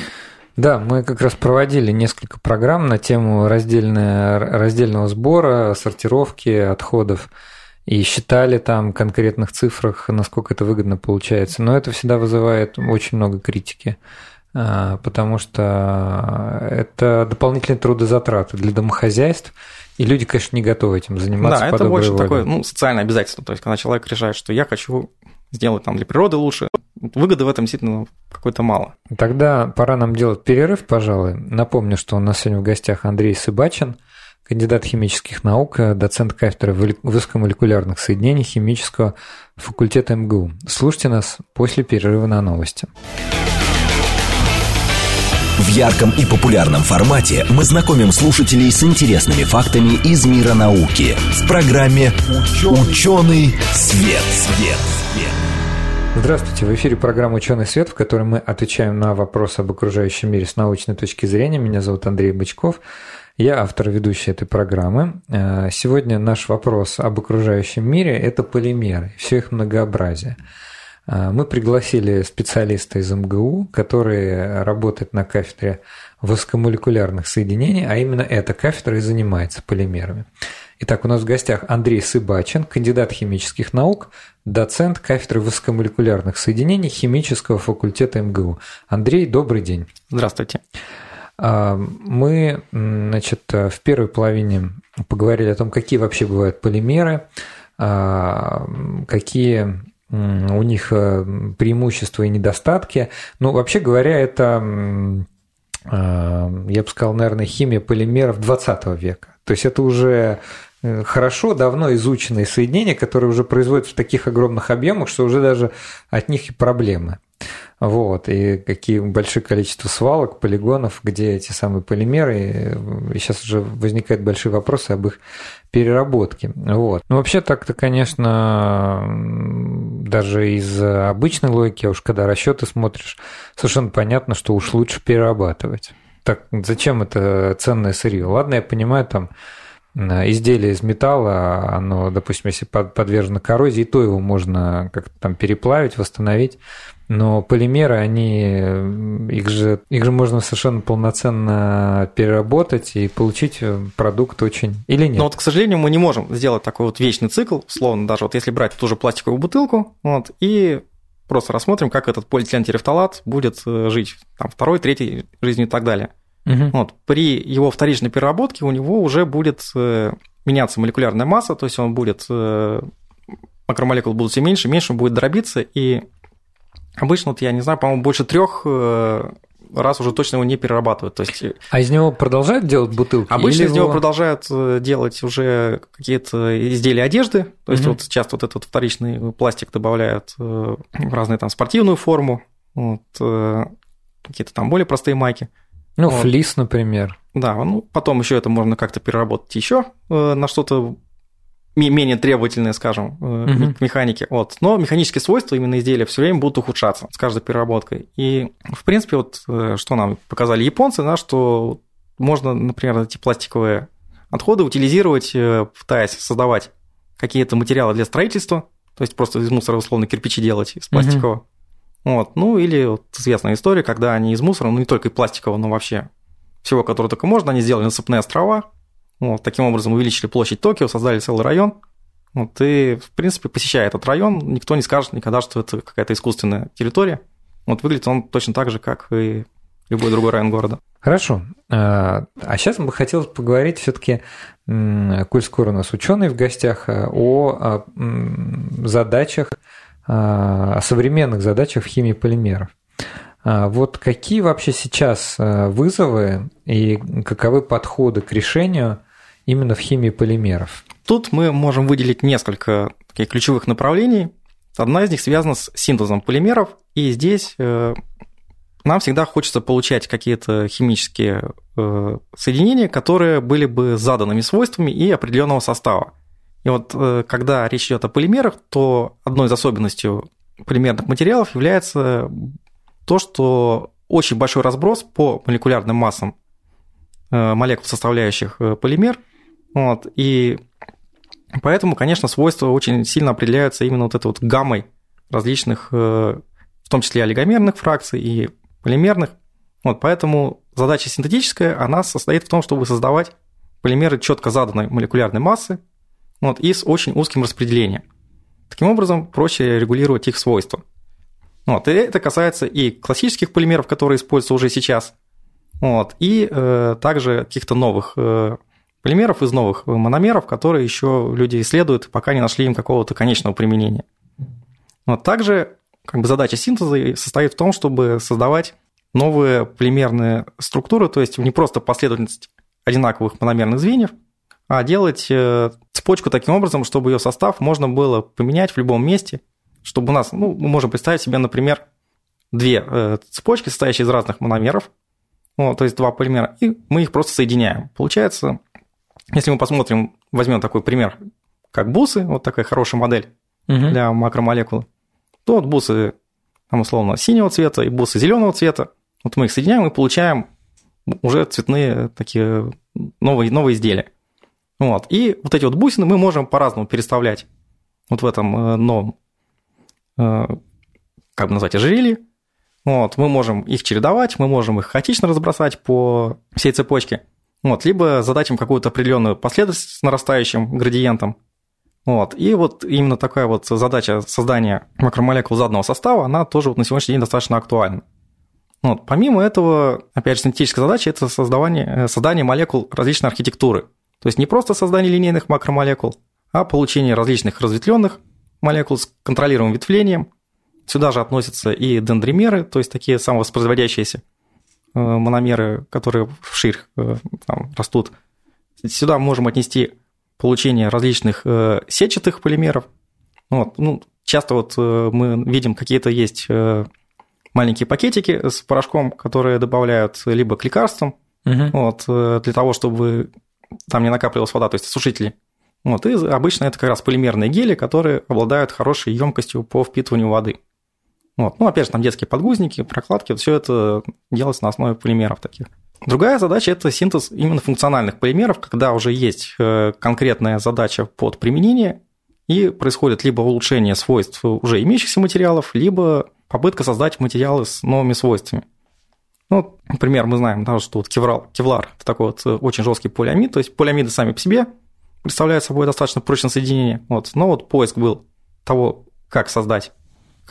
Да, мы как раз проводили несколько программ на тему раздельного сбора, сортировки отходов и считали там конкретных цифрах, насколько это выгодно получается. Но это всегда вызывает очень много критики. А, потому что это дополнительные трудозатраты для домохозяйств, и люди, конечно, не готовы этим заниматься. Да, это больше воле. такое ну, социальное обязательство. То есть, когда человек решает, что я хочу сделать там для природы лучше, выгоды в этом действительно какой-то мало. Тогда пора нам делать перерыв, пожалуй. Напомню, что у нас сегодня в гостях Андрей Сыбачин, кандидат химических наук, доцент кафедры высокомолекулярных соединений химического факультета МГУ. Слушайте нас после перерыва на новости. В ярком и популярном формате мы знакомим слушателей с интересными фактами из мира науки в программе «Ученый, свет». свет. Здравствуйте, в эфире программа «Ученый свет», в которой мы отвечаем на вопросы об окружающем мире с научной точки зрения. Меня зовут Андрей Бычков, я автор и ведущий этой программы. Э, сегодня наш вопрос об окружающем мире – это полимеры, все их многообразие – Мы пригласили специалиста из МГУ, который работает на кафедре высокомолекулярных соединений, а именно эта кафедра и занимается полимерами. Итак, у нас в гостях Андрей Сыбачин, кандидат химических наук, доцент кафедры высокомолекулярных соединений химического факультета МГУ. Андрей, добрый день. Здравствуйте. А, мы значит, в первой половине поговорили о том, какие вообще бывают полимеры, а, какие у них э, преимущества и недостатки. Ну, вообще говоря, это, а, я бы сказал, наверное, химия полимеров 20 века. То есть это уже Э, хорошо, давно изученные соединения, которые уже производятся в таких огромных объемах, что уже даже от них и проблемы. Вот, и какие большое количество свалок, полигонов, где эти самые полимеры, и сейчас уже возникают большие вопросы об их переработке. Вот. Ну, вообще так-то, конечно, даже из обычной логики, а уж когда расчеты смотришь, совершенно понятно, что уж лучше перерабатывать. Так зачем это ценное сырье? Ладно, я понимаю, там изделие из металла, оно, допустим, если подвержено коррозии, то его можно как-то там переплавить, восстановить. Но полимеры, они, их же, их же можно совершенно полноценно переработать и получить э, продукт очень... Или нет? Но вот, к сожалению, мы не можем сделать такой вот вечный цикл, словно даже вот если брать ту же пластиковую бутылку, вот, и просто рассмотрим, как этот полиэтилентерефталат будет э, жить там, второй, третьей жизни и так далее. Угу. Вот, при его вторичной переработке у него уже будет э, меняться молекулярная масса, то есть он будет, э, макромолекулы будут все меньше, меньше он будет дробиться, и обычно, вот я не знаю, по-моему, больше трех э, раз уже точно его не перерабатывают. То есть... А из него продолжают делать бутылки? Обычно из него его... продолжают делать уже какие-то изделия одежды. То есть угу. вот часто вот этот вторичный пластик добавляют в разные там спортивную форму, вот, какие-то там более простые майки. Ну, вот. флис, например. Да, ну потом еще это можно как-то переработать еще э, на что-то менее требовательное, скажем, угу. к механике. Вот. Но механические свойства именно изделия все время будут ухудшаться с каждой переработкой. И, в принципе, вот э, что нам показали японцы, да, что можно, например, эти пластиковые отходы утилизировать, пытаясь создавать какие-то материалы для строительства, то есть просто из мусора условно кирпичи делать из пластикового. Угу. Вот. Ну, или вот известная история, когда они из мусора, ну, не только и пластикового, но вообще всего, которое только можно, они сделали насыпные острова, вот, таким образом увеличили площадь Токио, создали целый район. Вот, и, в принципе, посещая этот район, никто не скажет никогда, что это какая-то искусственная территория. Вот выглядит он точно так же, как и любой другой район города. Хорошо. А сейчас бы хотелось поговорить все-таки, коль скоро у нас ученые в гостях, о задачах о современных задачах в химии полимеров. А вот какие вообще сейчас вызовы и каковы подходы к решению именно в химии полимеров? Тут мы можем выделить несколько таких ключевых направлений. Одна из них связана с синтезом полимеров, и здесь э, нам всегда хочется получать какие-то химические э, соединения, которые были бы заданными свойствами и определенного состава. И вот э, когда речь идет о полимерах, то одной из особенностей полимерных материалов является то, что очень большой разброс по молекулярным массам молекул, составляющих полимер. Вот, и поэтому, конечно, свойства очень сильно определяются именно вот этой вот гаммой различных, в том числе олигомерных фракций и полимерных. Вот, поэтому задача синтетическая, она состоит в том, чтобы создавать полимеры четко заданной молекулярной массы, вот, и с очень узким распределением. Таким образом, проще регулировать их свойства. Вот, и это касается и классических полимеров, которые используются уже сейчас, вот, и э, также каких-то новых э, полимеров из новых мономеров, которые еще люди исследуют, пока не нашли им какого-то конечного применения. Вот, также как бы задача синтеза состоит в том, чтобы создавать новые полимерные структуры, то есть не просто последовательность одинаковых мономерных звеньев, а делать э, цепочку таким образом, чтобы ее состав можно было поменять в любом месте, чтобы у нас, ну, мы можем представить себе, например, две э, цепочки, состоящие из разных мономеров, ну, то есть два полимера, и мы их просто соединяем. Получается, если мы посмотрим, возьмем такой пример, как бусы, вот такая хорошая модель угу. для макромолекулы, то вот бусы, там, условно, синего цвета и бусы зеленого цвета, вот мы их соединяем и получаем уже цветные такие новые, новые изделия. Вот. И вот эти вот бусины мы можем по-разному переставлять вот в этом э, новом э, как бы назвать, ожерелье. Вот, мы можем их чередовать, мы можем их хаотично разбросать по всей цепочке. Вот, либо задать им какую-то определенную последовательность с нарастающим градиентом. Вот, и вот именно такая вот задача создания макромолекул заданного состава, она тоже вот на сегодняшний день достаточно актуальна. Вот. Помимо этого, опять же, синтетическая задача – это создавание, э, создание молекул различной архитектуры. То есть не просто создание линейных макромолекул, а получение различных разветвленных молекул с контролируемым ветвлением. Сюда же относятся и дендримеры, то есть такие самовоспроизводящиеся мономеры, которые вширь э, там, растут. Сюда мы можем отнести получение различных сетчатых полимеров. Вот. Ну, часто вот мы видим какие-то есть маленькие пакетики с порошком, которые добавляют либо к лекарствам, угу. вот, э, для того, чтобы там не накапливалась вода, то есть сушители. Вот, и обычно это как раз полимерные гели, которые обладают хорошей емкостью по впитыванию воды. Вот. Ну, опять же, там детские подгузники, прокладки, все это делается на основе полимеров таких. Другая задача – это синтез именно функциональных полимеров, когда уже есть э, конкретная задача под применение, и происходит либо улучшение свойств уже имеющихся материалов, либо попытка создать материалы с новыми свойствами. Ну, например, мы знаем, да, что вот кеврал, кевлар – это такой вот э, очень жесткий полиамид, то есть полиамиды сами по себе представляют собой достаточно прочное соединение, вот, но вот поиск был того, как создать,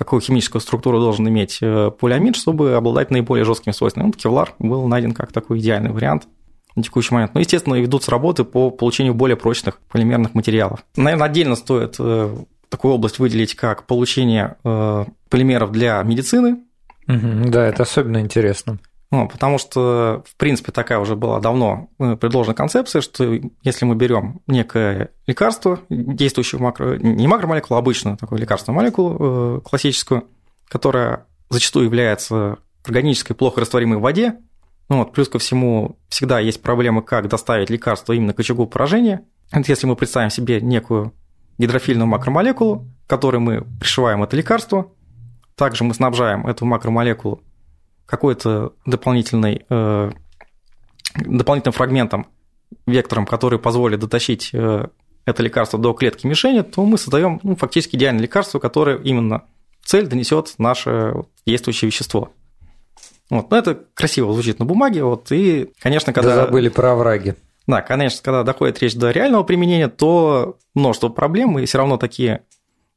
какую химическую структуру должен иметь э, полиамид, чтобы обладать наиболее жесткими свойствами. Вот кевлар был найден как такой идеальный вариант на текущий момент. Но, естественно, ведутся работы по получению более прочных полимерных материалов. Наверное, отдельно стоит э, такую область выделить, как получение э, полимеров для медицины. Да, это особенно интересно. Ну, потому что, в принципе, такая уже была давно э, предложена концепция, что если мы берем некое лекарство, действующую макро, не макромолекулу, а обычную такую лекарственную молекулу э, классическую, которая зачастую является органической, плохо растворимой в воде, ну, вот, плюс ко всему, всегда есть проблемы, как доставить лекарство именно к очагу поражения. Это если мы представим себе некую гидрофильную макромолекулу, которой мы пришиваем это лекарство. Также мы снабжаем эту макромолекулу какой-то дополнительной, э, дополнительным фрагментом, вектором, который позволит дотащить э, это лекарство до клетки мишени, то мы создаем ну, фактически идеальное лекарство, которое именно цель донесет наше действующее вещество. Вот. Но это красиво звучит на бумаге, вот, и, конечно, когда... Да забыли про овраги. Да, конечно, когда доходит речь до реального применения, то множество проблем, и все равно такие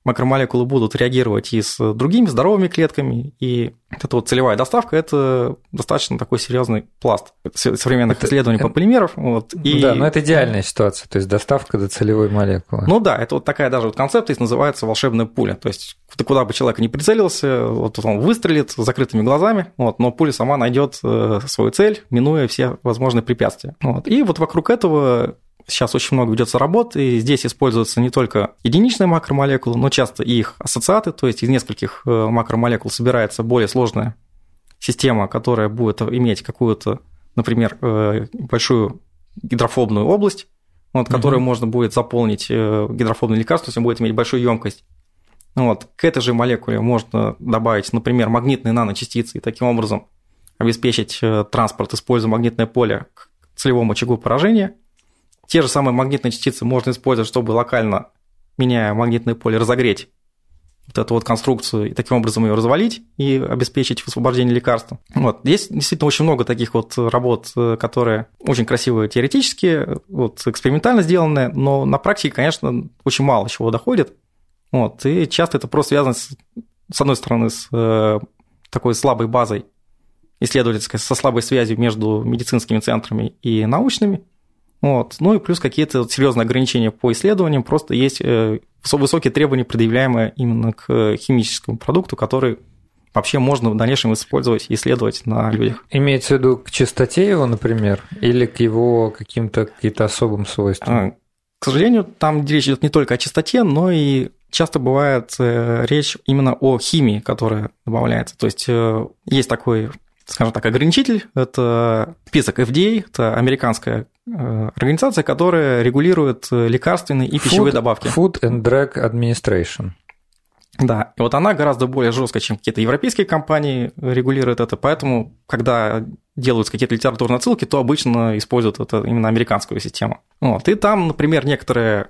макромолекулы будут реагировать и с другими здоровыми клетками, и эта вот целевая доставка – это достаточно такой серьезный пласт современных это, исследований это, по полимерам. Вот, и... Да, но это идеальная ситуация, то есть доставка до целевой молекулы. Ну да, это вот такая даже вот концепция называется волшебная пуля, то есть куда бы человек ни прицелился, вот он выстрелит с закрытыми глазами, вот, но пуля сама найдет э, свою цель, минуя все возможные препятствия. Вот. И вот вокруг этого Сейчас очень много ведется работ, и здесь используются не только единичные макромолекулы, но часто и их ассоциаты, то есть из нескольких э, макромолекул собирается более сложная система, которая будет иметь какую-то, например, э, большую гидрофобную область, вот, которую угу. можно будет заполнить э, гидрофобным лекарством, то есть он будет иметь большую емкость. Вот. К этой же молекуле можно добавить, например, магнитные наночастицы и таким образом обеспечить транспорт, используя магнитное поле к целевому очагу поражения – те же самые магнитные частицы можно использовать, чтобы локально, меняя магнитное поле, разогреть вот эту вот конструкцию и таким образом ее развалить и обеспечить освобождение лекарства. Вот. Здесь действительно очень много таких вот работ, которые очень красивые теоретически, вот, экспериментально сделаны, но на практике, конечно, очень мало чего доходит. Вот. И часто это просто связано, с, с одной стороны, с э, такой слабой базой исследовательской, со слабой связью между медицинскими центрами и научными, вот. Ну и плюс какие-то серьезные ограничения по исследованиям, просто есть э, высокие требования, предъявляемые именно к химическому продукту, который вообще можно в дальнейшем использовать и исследовать на людях. Имеется в виду к чистоте его, например, или к его каким-то каким-то особым свойствам? А, к сожалению, там речь идет не только о чистоте, но и часто бывает э, речь именно о химии, которая добавляется. То есть э, есть такой скажем так, ограничитель. Это список FDA, это американская э, организация, которая регулирует лекарственные и пищевые Food, добавки. Food and Drug Administration. Да, и вот она гораздо более жесткая, чем какие-то европейские компании регулируют это, поэтому, когда делаются какие-то литературные отсылки, то обычно используют это именно американскую систему. Вот. И там, например, некоторые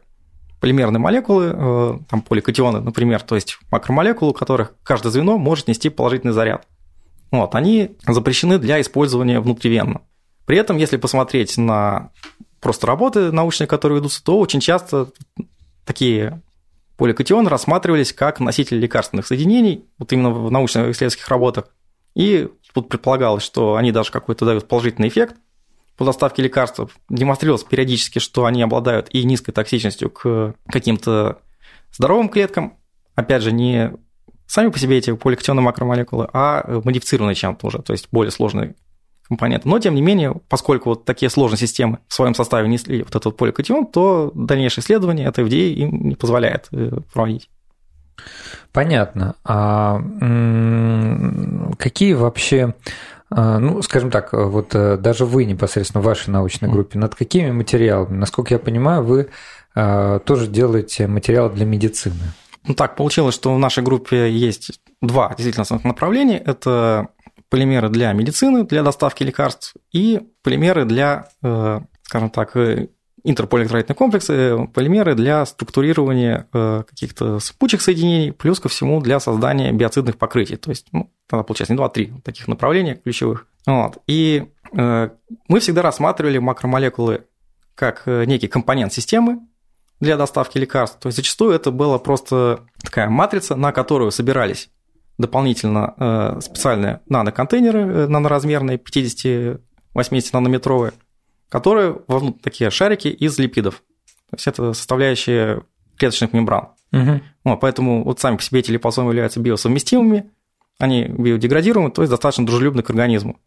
полимерные молекулы, э, там поликатионы, например, то есть макромолекулы, у которых каждое звено может нести положительный заряд. Вот, они запрещены для использования внутривенно. При этом, если посмотреть на просто работы научные, которые ведутся, то очень часто такие поликатионы рассматривались как носители лекарственных соединений, вот именно в научно-исследовательских работах. И тут предполагалось, что они даже какой-то дают положительный эффект по доставке лекарств. Демонстрировалось периодически, что они обладают и низкой токсичностью к каким-то здоровым клеткам. Опять же, не сами по себе эти поликатионные макромолекулы, а модифицированные чем-то уже, то есть более сложные компоненты. Но, тем не менее, поскольку вот такие сложные системы в своем составе несли вот этот поликатион, то дальнейшее исследование этой FDA им не позволяет э, проводить. Понятно. А какие вообще, а, ну, скажем так, вот э, даже вы непосредственно в вашей научной группе, над какими материалами? Насколько я понимаю, вы а, тоже делаете материалы для медицины. Ну так, получилось, что в нашей группе есть два действительно основных направления. Это полимеры для медицины, для доставки лекарств, и полимеры для, э, скажем так, э, интерполиэлектролитные комплексы, полимеры для структурирования э, каких-то спучих соединений, плюс ко всему для создания биоцидных покрытий. То есть, ну, тогда получается не два, а три таких направления ключевых. Вот. И мы всегда рассматривали макромолекулы как некий компонент системы для доставки лекарств. То есть зачастую это была просто такая матрица, на которую собирались дополнительно э, специальные наноконтейнеры э, наноразмерные, 50-80 нанометровые, которые вовнутрь такие шарики из липидов. То есть это составляющие клеточных мембран. Угу. Вот, поэтому вот сами по себе эти липосомы являются биосовместимыми, они биодеградируемы, то есть достаточно дружелюбны к организму.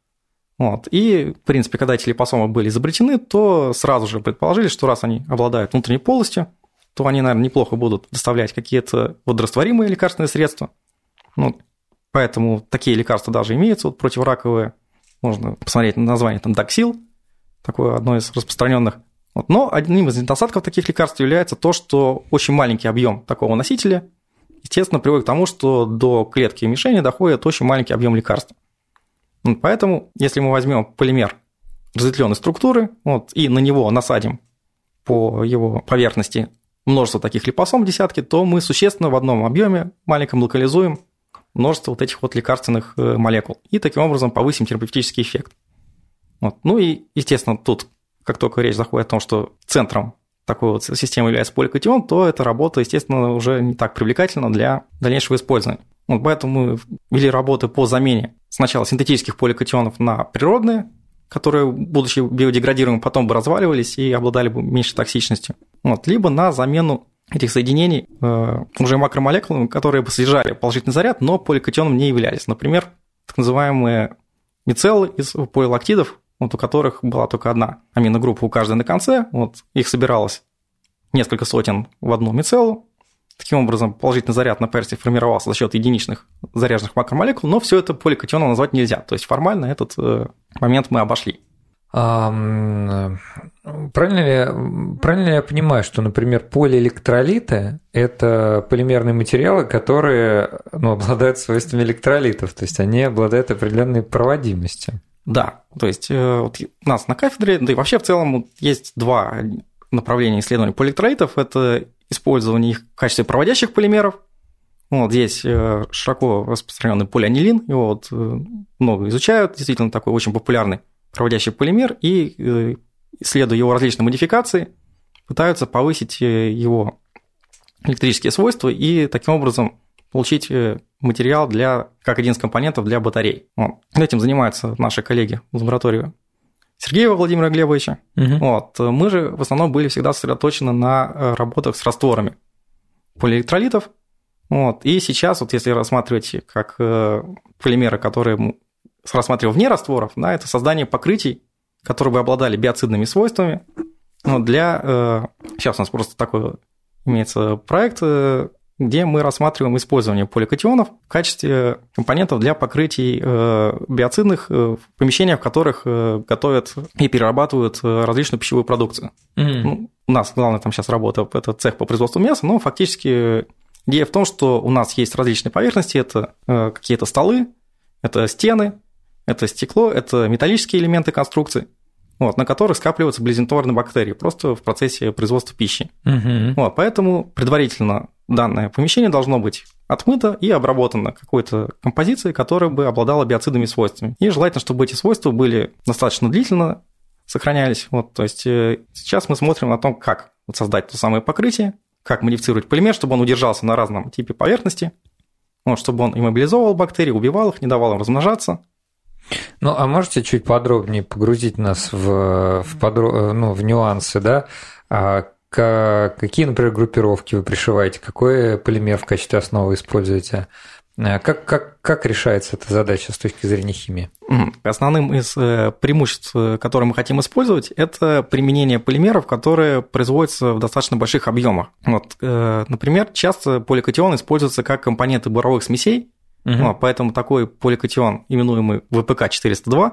Вот. И, в принципе, когда эти липосомы были изобретены, то сразу же предположили, что раз они обладают внутренней полостью, то они, наверное, неплохо будут доставлять какие-то водорастворимые лекарственные средства – ну, поэтому такие лекарства даже имеются, вот противораковые. Можно посмотреть на название, там, доксил, такое одно из распространенных. Вот. Но одним из недостатков таких лекарств является то, что очень маленький объем такого носителя, естественно, приводит к тому, что до клетки мишени доходит очень маленький объем лекарства. Поэтому, если мы возьмем полимер разветвленной структуры вот, и на него насадим по его поверхности множество таких липосом, десятки, то мы существенно в одном объеме маленьком локализуем множество вот этих вот лекарственных э, молекул. И таким образом повысим терапевтический эффект. Вот. Ну и, естественно, тут, как только речь заходит о том, что центром такой вот системы является поликатион, то эта работа, естественно, уже не так привлекательна для дальнейшего использования. Вот поэтому мы вели работы по замене сначала синтетических поликатионов на природные, которые, будучи биодеградируемыми, потом бы разваливались и обладали бы меньшей токсичностью. Вот, либо на замену этих соединений э, уже макромолекулами, которые бы содержали положительный заряд, но поликатионом не являлись. Например, так называемые мицеллы из полилактидов, вот у которых была только одна аминогруппа у каждой на конце, вот их собиралось несколько сотен в одну мицеллу. Таким образом, положительный заряд на персте формировался за счет единичных заряженных макромолекул, но все это поликатионом назвать нельзя. То есть формально этот э, момент мы обошли. Правильно ли, правильно ли я понимаю, что, например, полиэлектролиты – это полимерные материалы, которые ну, обладают свойствами электролитов, то есть они обладают определенной проводимостью? Да, то есть э, вот у нас на кафедре, да и вообще в целом есть два направления исследования полиэлектролитов. Это использование их в качестве проводящих полимеров. Вот здесь э, широко распространенный полианилин, его вот э, много изучают, действительно такой очень популярный проводящий полимер, и, э, исследуя его различные модификации, пытаются повысить э, его электрические свойства и таким образом получить э, материал для, как один из компонентов для батарей. Вот. Этим занимаются наши коллеги в лаборатории Сергеева Владимира Глебовича. Угу. Вот. Мы же в основном были всегда сосредоточены на работах с растворами полиэлектролитов. Вот. И сейчас, вот если рассматривать как полимеры, которые рассматривал вне растворов, да, это создание покрытий, которые бы обладали биоцидными свойствами. Но для... Э, сейчас у нас просто такой имеется проект, э, где мы рассматриваем использование поликатионов в качестве компонентов для покрытий э, биоцидных в помещениях, в которых готовят и перерабатывают различную пищевую продукцию. Mm-hmm. Ну, у нас главное там сейчас работа, это цех по производству мяса, но фактически идея в том, что у нас есть различные поверхности, это какие-то столы, это стены, это стекло, это металлические элементы конструкции. вот, на которых скапливаются близенторные бактерии просто в процессе производства пищи. Угу. Вот, поэтому предварительно данное помещение должно быть отмыто и обработано какой-то композицией, которая бы обладала биоцидными свойствами. И желательно, чтобы эти свойства были достаточно длительно сохранялись. Вот, то есть э, сейчас мы смотрим на том, как вот создать то самое покрытие, как модифицировать полимер, чтобы он удержался на разном типе поверхности, вот, чтобы он иммобилизовал бактерии, убивал их, не давал им размножаться. Ну, а можете чуть подробнее погрузить нас в, в, подро... ну, в нюансы, да? А какие, например, группировки вы пришиваете, какой полимер в качестве основы используете? А как, как, как решается эта задача с точки зрения химии? Основным из э, преимуществ, э, которые мы хотим использовать, это применение полимеров, которые производятся в достаточно больших объемах. Вот, э, например, часто поликатион используется как компоненты буровых смесей, угу. поэтому такой поликатион, именуемый ВПК-402,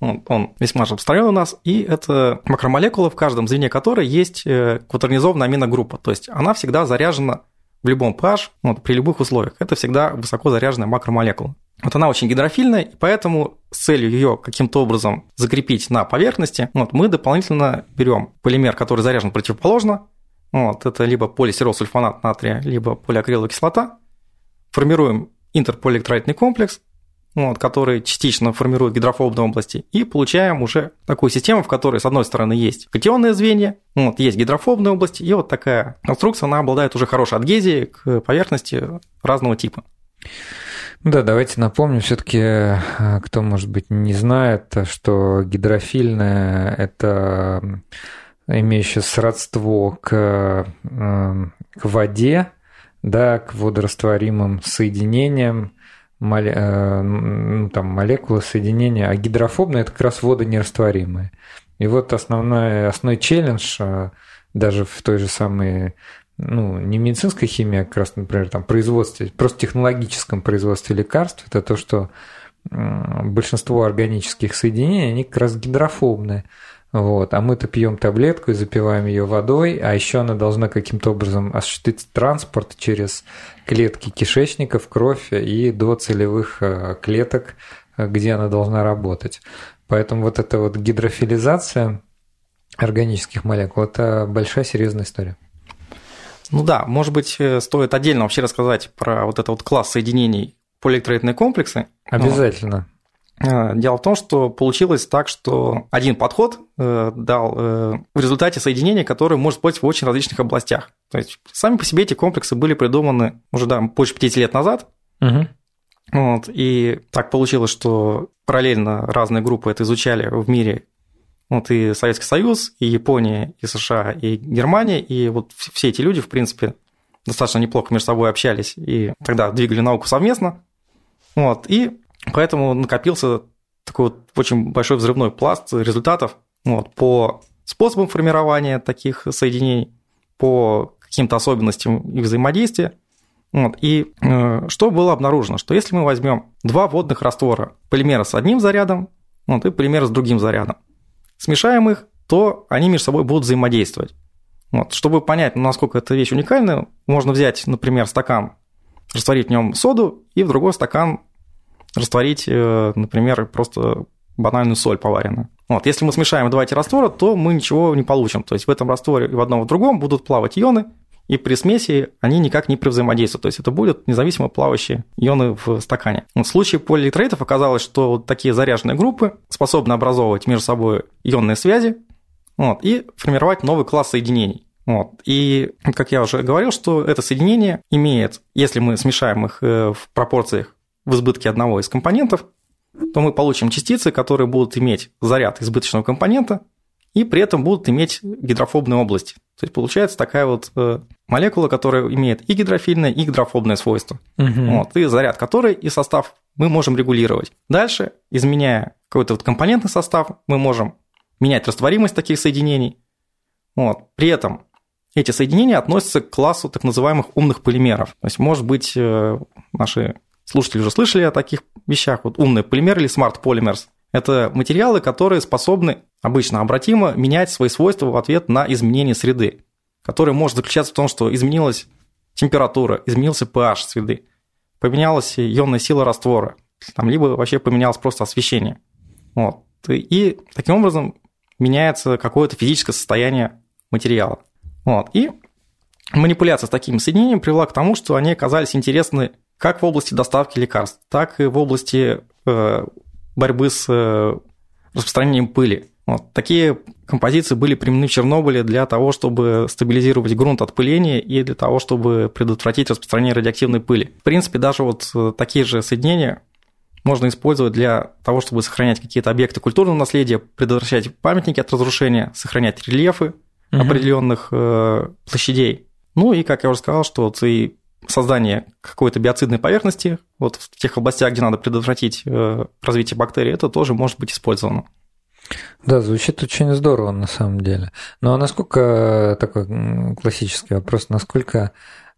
он, он весьма распространен у нас, и это макромолекула, в каждом звене которой есть кватернизованная аминогруппа, то есть она всегда заряжена в любом pH, вот, при любых условиях. Это всегда высоко заряженная макромолекула. Вот она очень гидрофильная, и поэтому с целью ее каким-то образом закрепить на поверхности, вот, мы дополнительно берем полимер, который заряжен противоположно, вот, это либо полистиролсульфонат натрия, либо полиакриловая кислота, формируем интерполиэлектролитный комплекс, вот, который частично формирует гидрофобные области, и получаем уже такую систему, в которой, с одной стороны, есть катионные звенья, вот, есть гидрофобные области, и вот такая конструкция, она обладает уже хорошей адгезией к поверхности разного типа. Да, давайте напомним все-таки, э, кто, может быть, не знает, что гидрофильное – это имеющее сродство к, э, к воде, да, к водорастворимым соединениям, моле, э, ну, там, молекулы соединения, а гидрофобные – это как раз водонерастворимые. И вот основной, основной челлендж э, даже в той же самой ну, не медицинской химии, а как раз, например, там производстве, просто технологическом производстве лекарств, это то, что большинство органических соединений, они как раз гидрофобные. Вот. А мы-то пьем таблетку и запиваем ее водой, а еще она должна каким-то образом осуществить транспорт через клетки кишечника в кровь и до целевых э, клеток, э, где она должна работать. Поэтому вот эта вот гидрофилизация органических молекул – это большая серьезная история. Ну да, может быть, э, стоит отдельно вообще рассказать про вот этот вот класс соединений полиэлектролитные комплексы. Обязательно. Э, дело в том, что получилось так, что один подход э, дал э, в результате соединения, которое может использоваться в очень различных областях. То есть сами по себе эти комплексы были придуманы уже да, больше 50 лет назад. Угу. Вот, и так получилось, что параллельно разные группы это изучали в мире. Вот и Советский Союз, и Япония, и США, и Германия, и вот все эти люди, в принципе, достаточно неплохо между собой общались, и тогда двигали науку совместно. Вот, и Поэтому накопился такой вот очень большой взрывной пласт результатов вот, по способам формирования таких соединений, по каким-то особенностям их взаимодействия. Вот. И э, что было обнаружено? Что если мы возьмем два водных раствора, полимера с одним зарядом вот, и полимера с другим зарядом, смешаем их, то они между собой будут взаимодействовать. Вот. Чтобы понять, насколько эта вещь уникальна, можно взять, например, стакан, растворить в нем соду, и в другой стакан растворить, э, например, просто банальную соль поваренную. Вот, если мы смешаем два эти раствора, то мы ничего не получим. То есть в этом растворе и в одном и в другом будут плавать ионы, и при смеси они никак не взаимодействуют. То есть это будут независимо плавающие ионы в стакане. В случае полиэлектроитов оказалось, что вот такие заряженные группы способны образовывать между собой ионные связи вот, и формировать новый класс соединений. Вот. И, как я уже говорил, что это соединение имеет, если мы смешаем их э, в пропорциях в избытке одного из компонентов, то мы получим частицы, которые будут иметь заряд избыточного компонента и при этом будут иметь гидрофобные области. То есть получается такая вот э, молекула, которая имеет и гидрофильное, и гидрофобное свойство. Угу. Вот, и заряд которой и состав мы можем регулировать. Дальше, изменяя какой-то вот компонентный состав, мы можем менять растворимость таких соединений. Вот. При этом эти соединения относятся к классу так называемых умных полимеров. То есть, может быть, э, наши Слушатели уже слышали о таких вещах. Вот умный полимер или smart polymers – это материалы, которые способны обычно обратимо менять свои свойства в ответ на изменение среды, которое может заключаться в том, что изменилась температура, изменился pH среды, поменялась ионная сила раствора, там, либо вообще поменялось просто освещение. Вот. И таким образом меняется какое-то физическое состояние материала. Вот. И манипуляция с такими соединениями привела к тому, что они оказались интересны как в области доставки лекарств, так и в области э, борьбы с э, распространением пыли. Вот. Такие композиции были применены в Чернобыле для того, чтобы стабилизировать грунт от пыления и для того, чтобы предотвратить распространение радиоактивной пыли. В принципе, даже вот э, такие же соединения можно использовать для того, чтобы сохранять какие-то объекты культурного наследия, предотвращать памятники от разрушения, сохранять рельефы угу. определенных э, площадей. Ну и, как я уже сказал, что вот и создание какой-то биоцидной поверхности вот в тех областях, где надо предотвратить э, развитие бактерий, это тоже может быть использовано. Да, звучит очень здорово на самом деле. Ну а насколько такой классический вопрос, насколько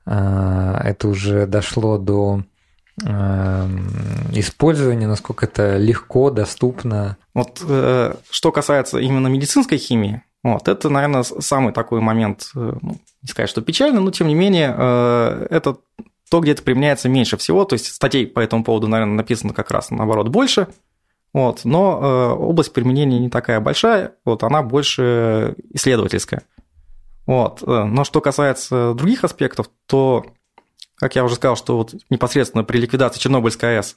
э, это уже дошло до Эм, использования, насколько это легко, доступно. Вот э, что касается именно медицинской химии, вот, это, наверное, самый такой момент, э, ну, не сказать, что печально, но тем не менее, э, это то, где это применяется меньше всего, то есть статей по этому поводу, наверное, написано как раз наоборот больше, вот, но область применения не такая большая, вот, она больше исследовательская. Вот. Но что касается других аспектов, то как я уже сказал, что вот непосредственно при ликвидации Чернобыльской АЭС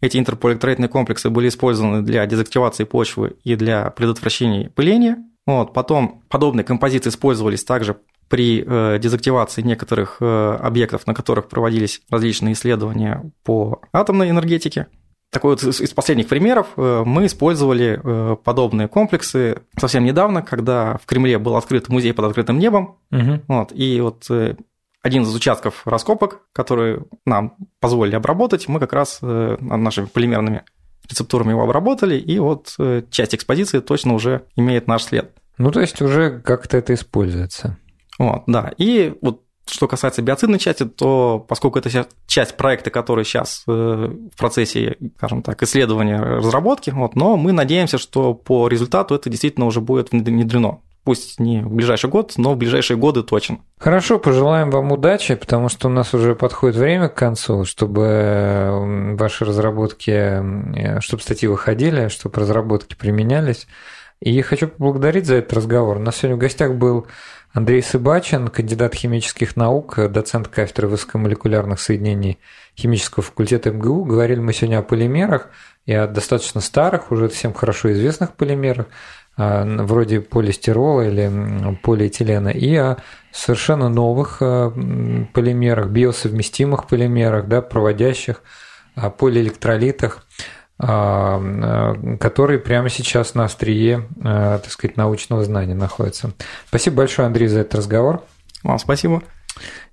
эти интерполитрайтные комплексы были использованы для дезактивации почвы и для предотвращения пыления. Вот, потом подобные композиции использовались также при э, дезактивации некоторых э, объектов, на которых проводились различные исследования по атомной энергетике. Такой вот из последних примеров э, мы использовали подобные комплексы совсем недавно, когда в Кремле был открыт музей под открытым небом. Угу. Вот, и вот один из участков раскопок, которые нам позволили обработать, мы как раз нашими полимерными рецептурами его обработали, и вот э, часть экспозиции точно уже имеет наш след. Ну, то есть уже как-то это используется. Вот, да. И вот что касается биоцидной части, то поскольку это часть проекта, который сейчас э, в процессе, скажем так, исследования, разработки, вот, но мы надеемся, что по результату это действительно уже будет внедрено пусть не в ближайший год, но в ближайшие годы точно. Хорошо, пожелаем вам удачи, потому что у нас уже подходит время к концу, чтобы ваши разработки, э, чтобы статьи выходили, чтобы разработки применялись. И хочу поблагодарить за этот разговор. У нас сегодня в гостях был Андрей Сыбачин, кандидат химических наук, доцент кафедры высокомолекулярных соединений химического факультета МГУ. Говорили мы сегодня о полимерах и о достаточно старых, уже всем хорошо известных полимерах. А, вроде полистирола или полиэтилена, и о совершенно новых а, полимерах, биосовместимых полимерах, да, проводящих, полиэлектролитах, а, которые прямо сейчас на острие, так сказать, научного знания находятся. Спасибо большое, Андрей, за этот разговор. Вам спасибо.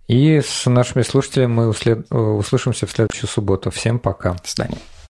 И с нашими слушателями мы услышимся в следующую субботу. Всем пока. До свидания.